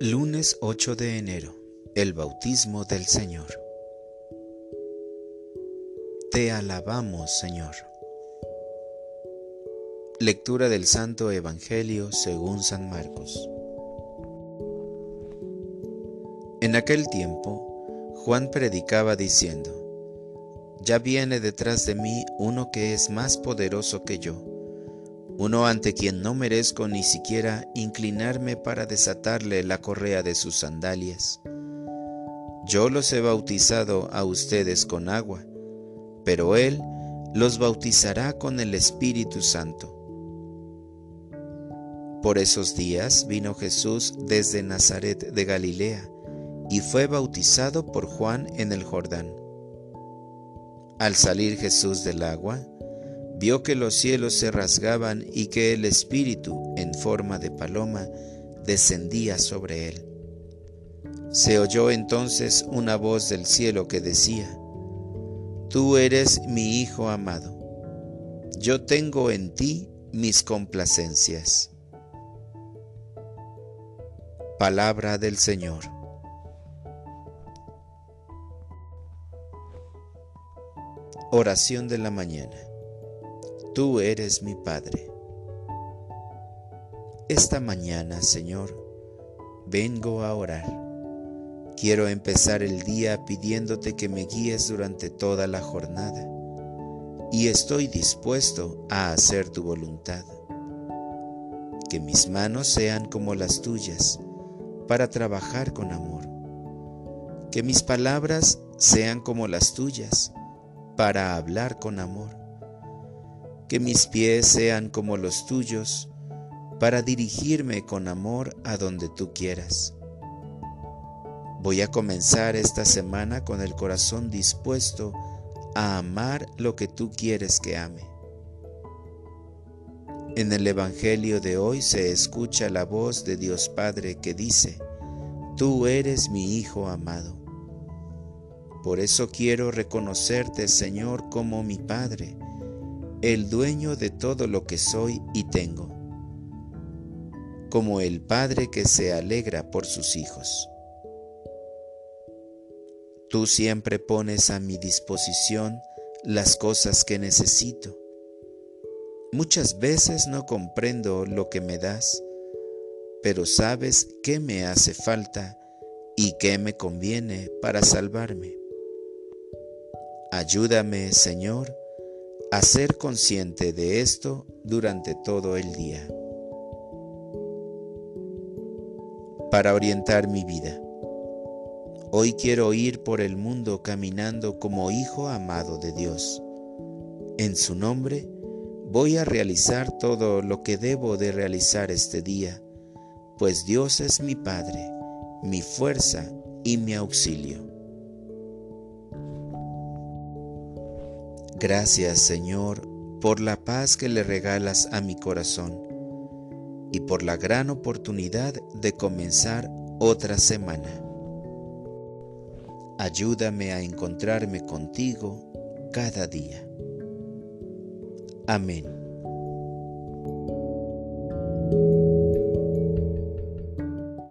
Lunes 8 de enero. El bautismo del Señor. Te alabamos, Señor. Lectura del Santo Evangelio según San Marcos. En aquel tiempo, Juan predicaba diciendo, Ya viene detrás de mí uno que es más poderoso que yo uno ante quien no merezco ni siquiera inclinarme para desatarle la correa de sus sandalias. Yo los he bautizado a ustedes con agua, pero Él los bautizará con el Espíritu Santo. Por esos días vino Jesús desde Nazaret de Galilea y fue bautizado por Juan en el Jordán. Al salir Jesús del agua, vio que los cielos se rasgaban y que el Espíritu, en forma de paloma, descendía sobre él. Se oyó entonces una voz del cielo que decía, Tú eres mi Hijo amado, yo tengo en ti mis complacencias. Palabra del Señor. Oración de la mañana. Tú eres mi Padre. Esta mañana, Señor, vengo a orar. Quiero empezar el día pidiéndote que me guíes durante toda la jornada y estoy dispuesto a hacer tu voluntad. Que mis manos sean como las tuyas para trabajar con amor. Que mis palabras sean como las tuyas para hablar con amor que mis pies sean como los tuyos, para dirigirme con amor a donde tú quieras. Voy a comenzar esta semana con el corazón dispuesto a amar lo que tú quieres que ame. En el Evangelio de hoy se escucha la voz de Dios Padre que dice, Tú eres mi Hijo amado. Por eso quiero reconocerte, Señor, como mi Padre, el dueño de todo lo que soy y tengo, como el Padre que se alegra por sus hijos. Tú siempre pones a mi disposición las cosas que necesito. Muchas veces no comprendo lo que me das, pero sabes qué me hace falta y qué me conviene para salvarme. Ayúdame, Señor, a ser consciente de esto durante todo el día. Para orientar mi vida. Hoy quiero ir por el mundo caminando como hijo amado de Dios. En su nombre voy a realizar todo lo que debo de realizar este día, pues Dios es mi Padre, mi fuerza y mi auxilio. Gracias Señor por la paz que le regalas a mi corazón y por la gran oportunidad de comenzar otra semana. Ayúdame a encontrarme contigo cada día. Amén.